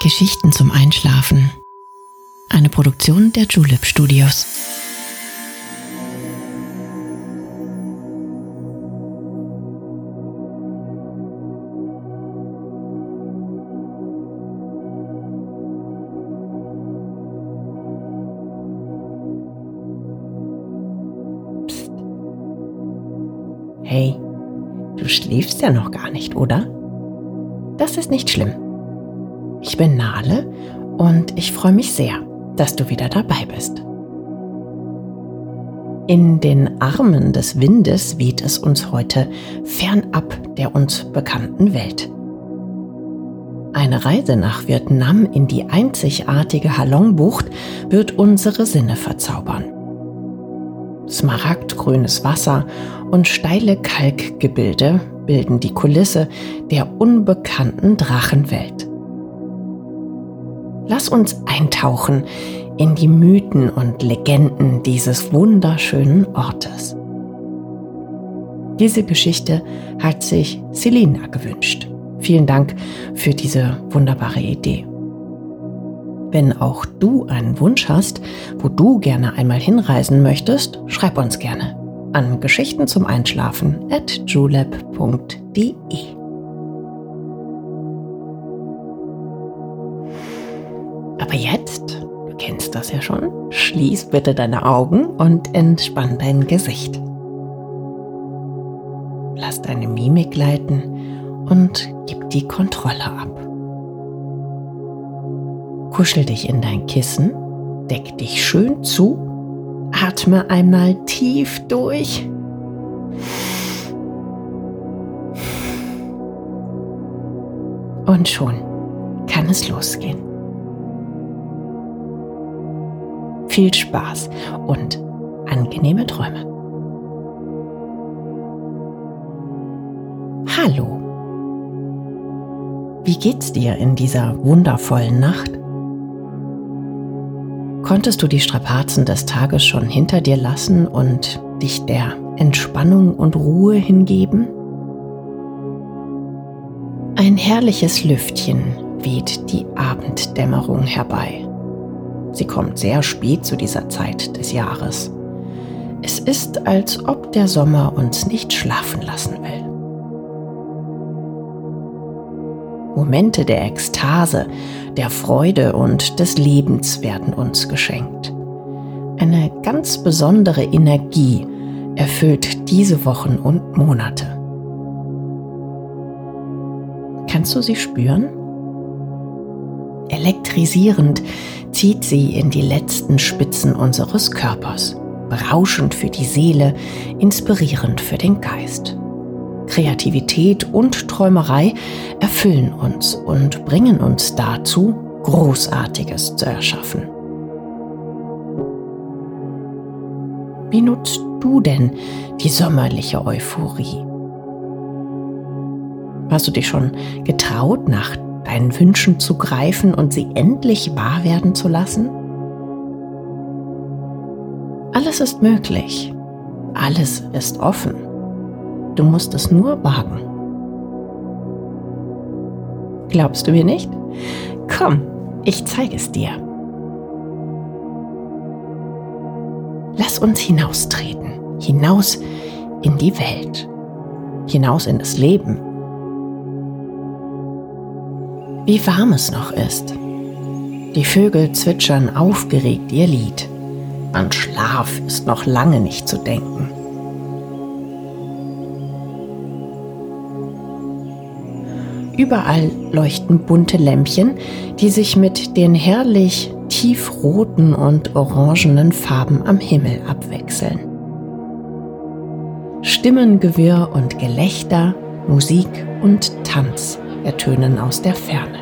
Geschichten zum Einschlafen. Eine Produktion der Julep Studios. Hey, du schläfst ja noch gar nicht, oder? Das ist nicht schlimm. Ich bin Nale und ich freue mich sehr, dass du wieder dabei bist. In den Armen des Windes weht es uns heute fernab der uns bekannten Welt. Eine Reise nach Vietnam in die einzigartige Halongbucht wird unsere Sinne verzaubern. Smaragdgrünes Wasser und steile Kalkgebilde bilden die Kulisse der unbekannten Drachenwelt. Lass uns eintauchen in die Mythen und Legenden dieses wunderschönen Ortes. Diese Geschichte hat sich Selina gewünscht. Vielen Dank für diese wunderbare Idee. Wenn auch du einen Wunsch hast, wo du gerne einmal hinreisen möchtest, schreib uns gerne an Geschichten zum Einschlafen at julep.de. Aber jetzt, du kennst das ja schon, schließ bitte deine Augen und entspann dein Gesicht. Lass deine Mimik gleiten und gib die Kontrolle ab. Kuschel dich in dein Kissen, deck dich schön zu, atme einmal tief durch. Und schon kann es losgehen. Viel Spaß und angenehme Träume. Hallo. Wie geht's dir in dieser wundervollen Nacht? Konntest du die Strapazen des Tages schon hinter dir lassen und dich der Entspannung und Ruhe hingeben? Ein herrliches Lüftchen weht die Abenddämmerung herbei. Sie kommt sehr spät zu dieser Zeit des Jahres. Es ist, als ob der Sommer uns nicht schlafen lassen will. Momente der Ekstase, der Freude und des Lebens werden uns geschenkt. Eine ganz besondere Energie erfüllt diese Wochen und Monate. Kannst du sie spüren? Elektrisierend zieht sie in die letzten Spitzen unseres Körpers, berauschend für die Seele, inspirierend für den Geist. Kreativität und Träumerei erfüllen uns und bringen uns dazu, Großartiges zu erschaffen. Wie nutzt du denn die sommerliche Euphorie? Hast du dich schon getraut, nach deinen Wünschen zu greifen und sie endlich wahr werden zu lassen? Alles ist möglich. Alles ist offen. Du musst es nur wagen. Glaubst du mir nicht? Komm, ich zeige es dir. Lass uns hinaustreten, hinaus in die Welt, hinaus in das Leben. Wie warm es noch ist. Die Vögel zwitschern aufgeregt ihr Lied. An Schlaf ist noch lange nicht zu denken. Überall leuchten bunte Lämpchen, die sich mit den herrlich tiefroten und orangenen Farben am Himmel abwechseln. Stimmengewirr und Gelächter, Musik und Tanz ertönen aus der Ferne.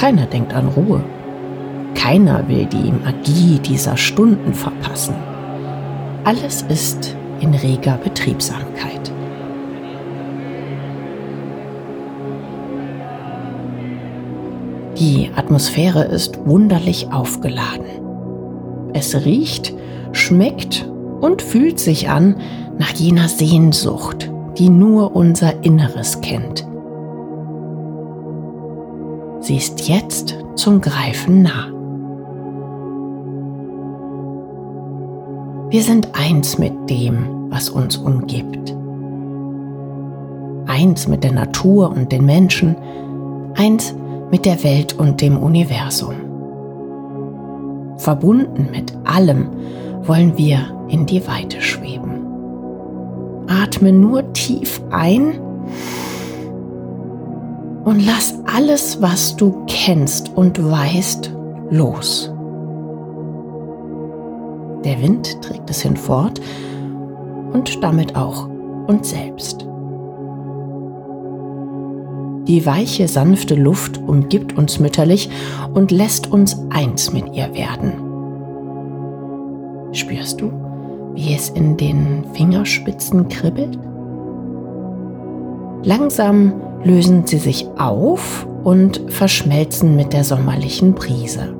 Keiner denkt an Ruhe. Keiner will die Magie dieser Stunden verpassen. Alles ist in reger Betriebsamkeit. Die Atmosphäre ist wunderlich aufgeladen. Es riecht, schmeckt und fühlt sich an nach jener Sehnsucht, die nur unser Inneres kennt, Sie ist jetzt zum Greifen nah. Wir sind eins mit dem, was uns umgibt. Eins mit der Natur und den Menschen, eins mit der Welt und dem Universum. Verbunden mit allem wollen wir in die Weite schweben. Atme nur tief ein und lass alles, was du kennst und weißt, los. Der Wind trägt es hinfort und damit auch uns selbst. Die weiche, sanfte Luft umgibt uns mütterlich und lässt uns eins mit ihr werden. Spürst du, wie es in den Fingerspitzen kribbelt? Langsam lösen sie sich auf und verschmelzen mit der sommerlichen Brise.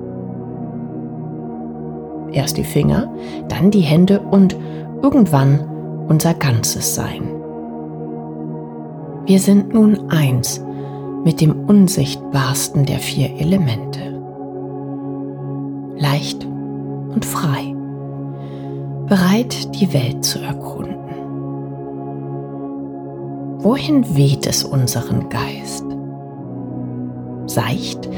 Erst die Finger, dann die Hände und irgendwann unser ganzes Sein. Wir sind nun eins mit dem unsichtbarsten der vier Elemente. Leicht und frei, bereit die Welt zu erkunden. Wohin weht es unseren Geist? Seicht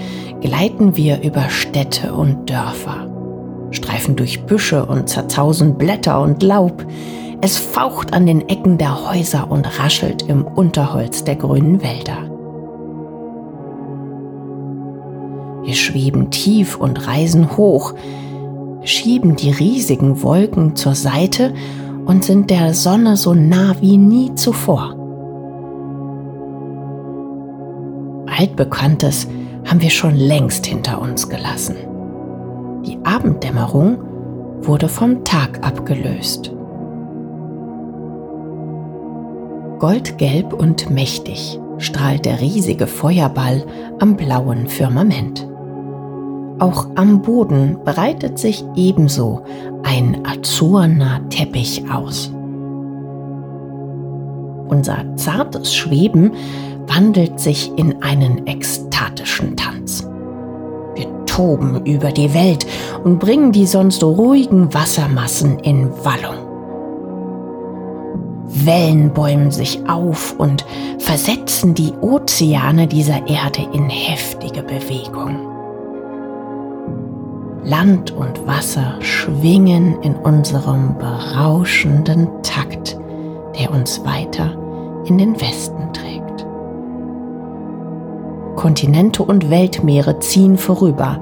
gleiten wir über Städte und Dörfer streifen durch Büsche und zerzausen Blätter und Laub. Es faucht an den Ecken der Häuser und raschelt im Unterholz der grünen Wälder. Wir schweben tief und reisen hoch, schieben die riesigen Wolken zur Seite und sind der Sonne so nah wie nie zuvor. Altbekanntes haben wir schon längst hinter uns gelassen. Die Abenddämmerung wurde vom Tag abgelöst. Goldgelb und mächtig strahlt der riesige Feuerball am blauen Firmament. Auch am Boden breitet sich ebenso ein azurner Teppich aus. Unser zartes Schweben wandelt sich in einen ekstatischen Tanz toben über die Welt und bringen die sonst ruhigen Wassermassen in Wallung. Wellen bäumen sich auf und versetzen die Ozeane dieser Erde in heftige Bewegung. Land und Wasser schwingen in unserem berauschenden Takt, der uns weiter in den Westen trägt. Kontinente und Weltmeere ziehen vorüber.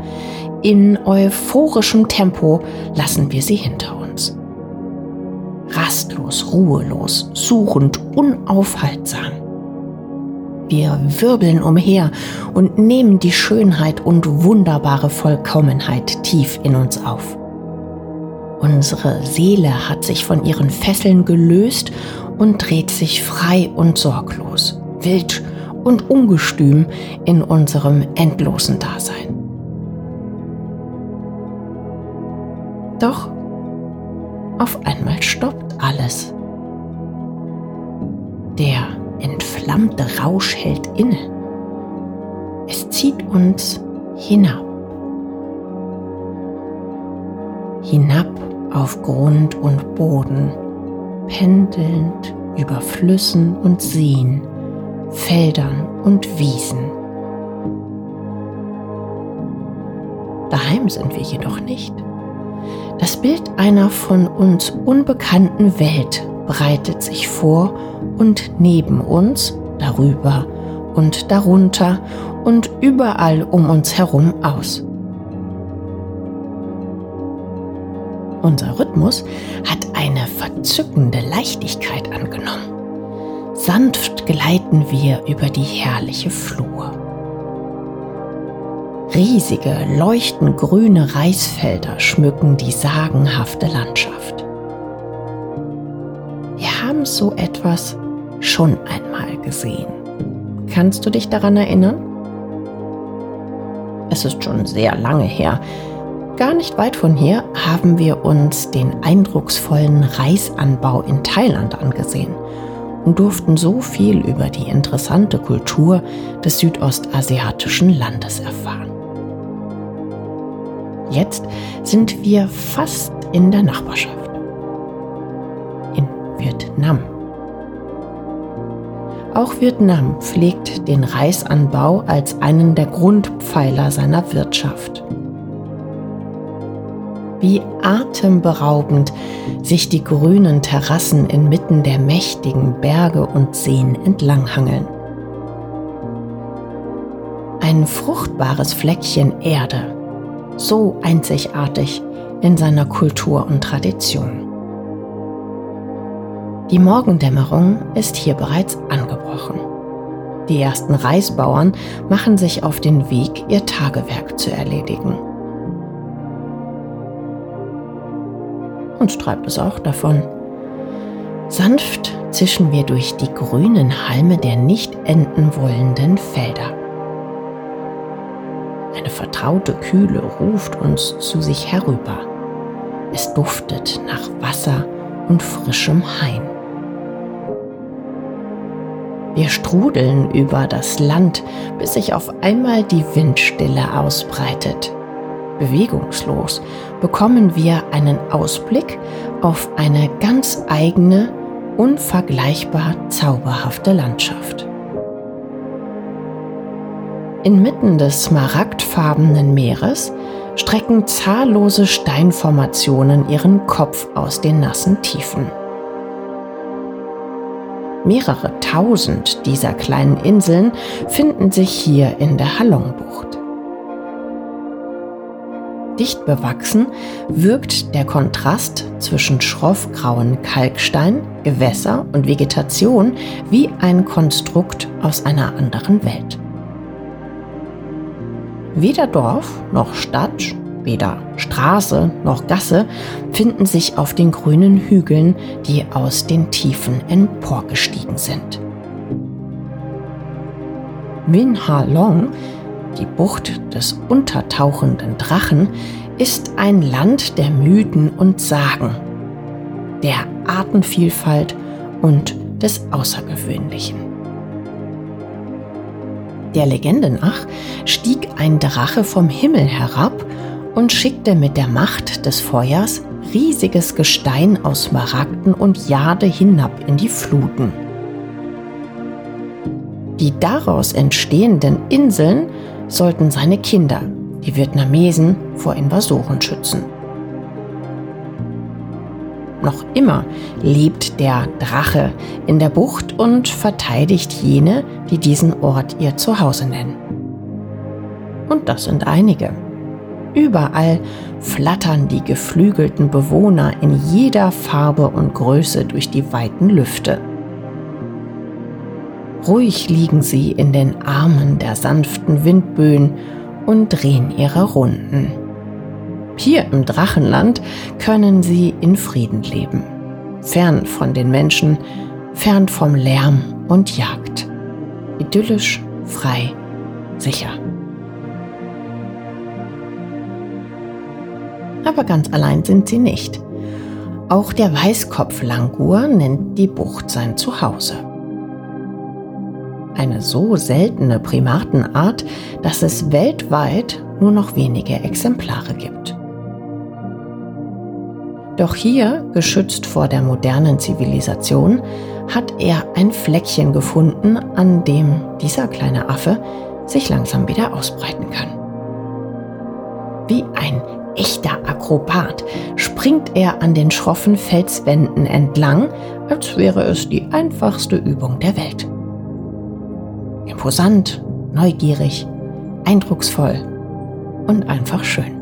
In euphorischem Tempo lassen wir sie hinter uns. Rastlos, ruhelos, suchend, unaufhaltsam. Wir wirbeln umher und nehmen die Schönheit und wunderbare Vollkommenheit tief in uns auf. Unsere Seele hat sich von ihren Fesseln gelöst und dreht sich frei und sorglos, wild und ungestüm in unserem endlosen Dasein. Doch auf einmal stoppt alles. Der entflammte Rausch hält inne. Es zieht uns hinab. Hinab auf Grund und Boden, pendelnd über Flüssen und Seen Feldern und Wiesen. Daheim sind wir jedoch nicht. Das Bild einer von uns unbekannten Welt breitet sich vor und neben uns, darüber und darunter und überall um uns herum aus. Unser Rhythmus hat eine verzückende Leichtigkeit angenommen. Sanft gleiten wir über die herrliche Flur. Riesige, leuchtend grüne Reisfelder schmücken die sagenhafte Landschaft. Wir haben so etwas schon einmal gesehen. Kannst du dich daran erinnern? Es ist schon sehr lange her. Gar nicht weit von hier haben wir uns den eindrucksvollen Reisanbau in Thailand angesehen und durften so viel über die interessante Kultur des südostasiatischen Landes erfahren. Jetzt sind wir fast in der Nachbarschaft. In Vietnam. Auch Vietnam pflegt den Reisanbau als einen der Grundpfeiler seiner Wirtschaft. Wie atemberaubend sich die grünen Terrassen inmitten der mächtigen Berge und Seen entlanghangeln. Ein fruchtbares Fleckchen Erde, so einzigartig in seiner Kultur und Tradition. Die Morgendämmerung ist hier bereits angebrochen. Die ersten Reisbauern machen sich auf den Weg, ihr Tagewerk zu erledigen. Uns treibt es auch davon. Sanft zischen wir durch die grünen Halme der nicht enden wollenden Felder. Eine vertraute Kühle ruft uns zu sich herüber. Es duftet nach Wasser und frischem Hain. Wir strudeln über das Land, bis sich auf einmal die Windstille ausbreitet. Bewegungslos bekommen wir einen Ausblick auf eine ganz eigene, unvergleichbar zauberhafte Landschaft. Inmitten des smaragdfarbenen Meeres strecken zahllose Steinformationen ihren Kopf aus den nassen Tiefen. Mehrere tausend dieser kleinen Inseln finden sich hier in der Halongbucht. Dicht bewachsen wirkt der Kontrast zwischen schroffgrauen Kalkstein, Gewässer und Vegetation wie ein Konstrukt aus einer anderen Welt. Weder Dorf noch Stadt Weder Straße noch Gasse finden sich auf den grünen Hügeln, die aus den Tiefen emporgestiegen sind. Min Ha Long, die Bucht des untertauchenden Drachen, ist ein Land der Mythen und Sagen, der Artenvielfalt und des Außergewöhnlichen. Der Legende nach stieg ein Drache vom Himmel herab und schickte mit der Macht des Feuers riesiges Gestein aus Smaragden und Jade hinab in die Fluten. Die daraus entstehenden Inseln sollten seine Kinder, die Vietnamesen, vor Invasoren schützen. Noch immer lebt der Drache in der Bucht und verteidigt jene, die diesen Ort ihr Zuhause nennen. Und das sind einige. Überall flattern die geflügelten Bewohner in jeder Farbe und Größe durch die weiten Lüfte. Ruhig liegen sie in den Armen der sanften Windböen und drehen ihre Runden. Hier im Drachenland können sie in Frieden leben, fern von den Menschen, fern vom Lärm und Jagd. Idyllisch, frei, sicher. aber ganz allein sind sie nicht. Auch der Weißkopflangur nennt die Bucht sein Zuhause. Eine so seltene Primatenart, dass es weltweit nur noch wenige Exemplare gibt. Doch hier, geschützt vor der modernen Zivilisation, hat er ein Fleckchen gefunden, an dem dieser kleine Affe sich langsam wieder ausbreiten kann. Wie ein echter Akrobat springt er an den schroffen Felswänden entlang, als wäre es die einfachste Übung der Welt. Imposant, neugierig, eindrucksvoll und einfach schön.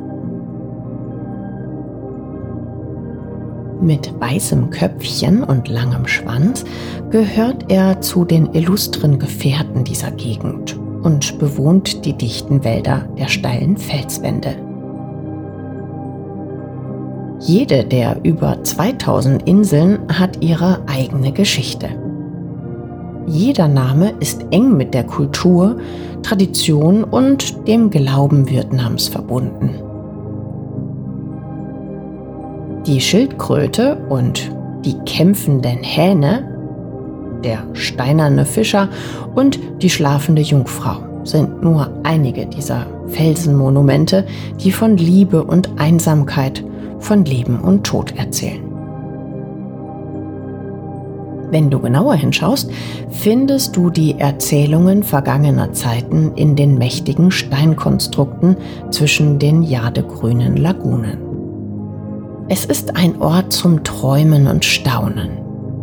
Mit weißem Köpfchen und langem Schwanz gehört er zu den illustren Gefährten dieser Gegend und bewohnt die dichten Wälder der steilen Felswände. Jede der über 2000 Inseln hat ihre eigene Geschichte. Jeder Name ist eng mit der Kultur, Tradition und dem Glauben Vietnams verbunden. Die Schildkröte und die kämpfenden Hähne, der steinerne Fischer und die schlafende Jungfrau sind nur einige dieser Felsenmonumente, die von Liebe und Einsamkeit, von Leben und Tod erzählen. Wenn du genauer hinschaust, findest du die Erzählungen vergangener Zeiten in den mächtigen Steinkonstrukten zwischen den jadegrünen Lagunen. Es ist ein Ort zum Träumen und Staunen,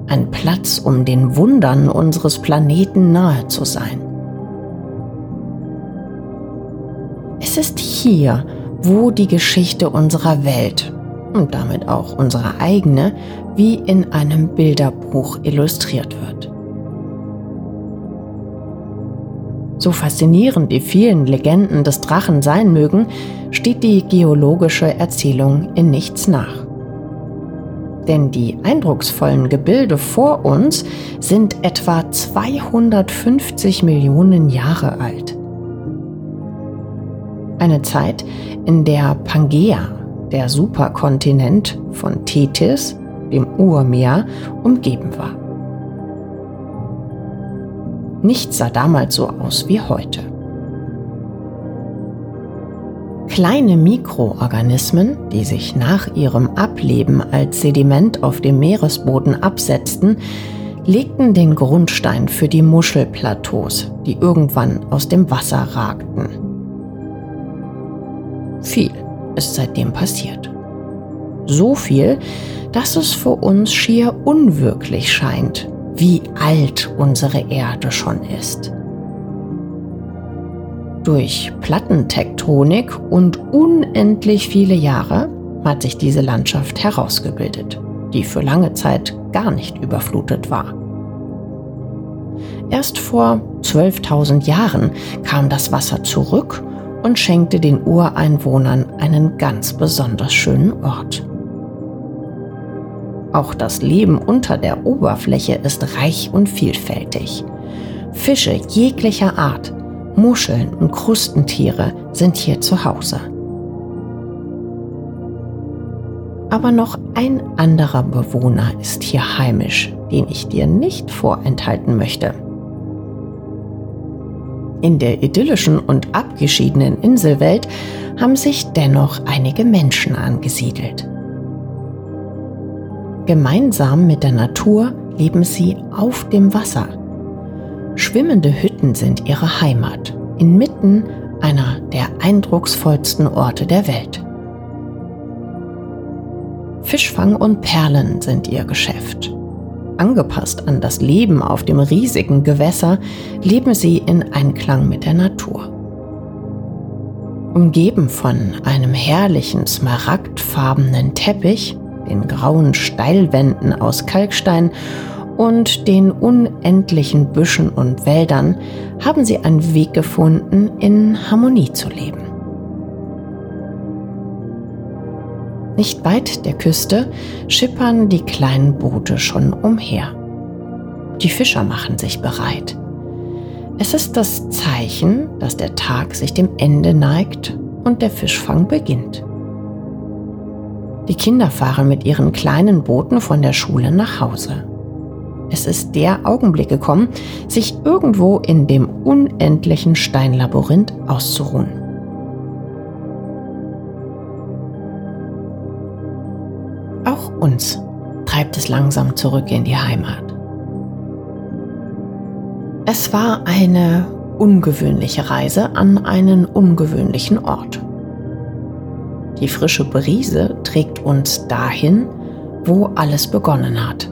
ein Platz, um den Wundern unseres Planeten nahe zu sein. Es ist hier, wo die Geschichte unserer Welt und damit auch unsere eigene wie in einem Bilderbuch illustriert wird. So faszinierend die vielen Legenden des Drachen sein mögen, steht die geologische Erzählung in nichts nach. Denn die eindrucksvollen Gebilde vor uns sind etwa 250 Millionen Jahre alt. Eine Zeit, in der Pangea, der Superkontinent von Tethys, dem Urmeer, umgeben war. Nichts sah damals so aus wie heute. Kleine Mikroorganismen, die sich nach ihrem Ableben als Sediment auf dem Meeresboden absetzten, legten den Grundstein für die Muschelplateaus, die irgendwann aus dem Wasser ragten. Viel ist seitdem passiert. So viel, dass es für uns schier unwirklich scheint, wie alt unsere Erde schon ist. Durch Plattentektonik und unendlich viele Jahre hat sich diese Landschaft herausgebildet, die für lange Zeit gar nicht überflutet war. Erst vor 12.000 Jahren kam das Wasser zurück und schenkte den Ureinwohnern einen ganz besonders schönen Ort. Auch das Leben unter der Oberfläche ist reich und vielfältig. Fische jeglicher Art, Muscheln und Krustentiere sind hier zu Hause. Aber noch ein anderer Bewohner ist hier heimisch, den ich dir nicht vorenthalten möchte. In der idyllischen und abgeschiedenen Inselwelt haben sich dennoch einige Menschen angesiedelt. Gemeinsam mit der Natur leben sie auf dem Wasser. Schwimmende Hütten sind ihre Heimat, inmitten einer der eindrucksvollsten Orte der Welt. Fischfang und Perlen sind ihr Geschäft. Angepasst an das Leben auf dem riesigen Gewässer leben sie in Einklang mit der Natur. Umgeben von einem herrlichen smaragdfarbenen Teppich, den grauen Steilwänden aus Kalkstein und den unendlichen Büschen und Wäldern haben sie einen Weg gefunden, in Harmonie zu leben. Nicht weit der Küste schippern die kleinen Boote schon umher. Die Fischer machen sich bereit. Es ist das Zeichen, dass der Tag sich dem Ende neigt und der Fischfang beginnt. Die Kinder fahren mit ihren kleinen Booten von der Schule nach Hause. Es ist der Augenblick gekommen, sich irgendwo in dem unendlichen Steinlabyrinth auszuruhen. Auch uns treibt es langsam zurück in die Heimat. Es war eine ungewöhnliche Reise an einen ungewöhnlichen Ort. Die frische Brise trägt uns dahin, wo alles begonnen hat.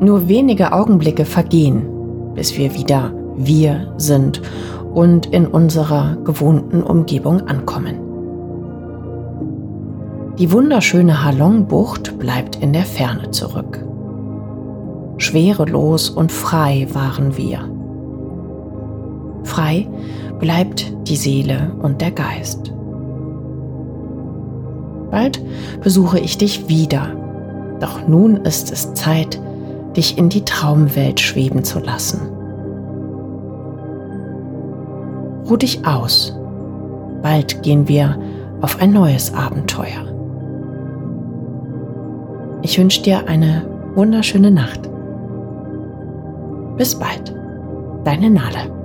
Nur wenige Augenblicke vergehen, bis wir wieder wir sind und in unserer gewohnten Umgebung ankommen. Die wunderschöne Halongbucht bleibt in der Ferne zurück. Schwerelos und frei waren wir. Frei bleibt die Seele und der Geist. Bald besuche ich dich wieder, doch nun ist es Zeit, dich in die Traumwelt schweben zu lassen. Ruh dich aus, bald gehen wir auf ein neues Abenteuer. Ich wünsche dir eine wunderschöne Nacht. Bis bald, deine Nadel.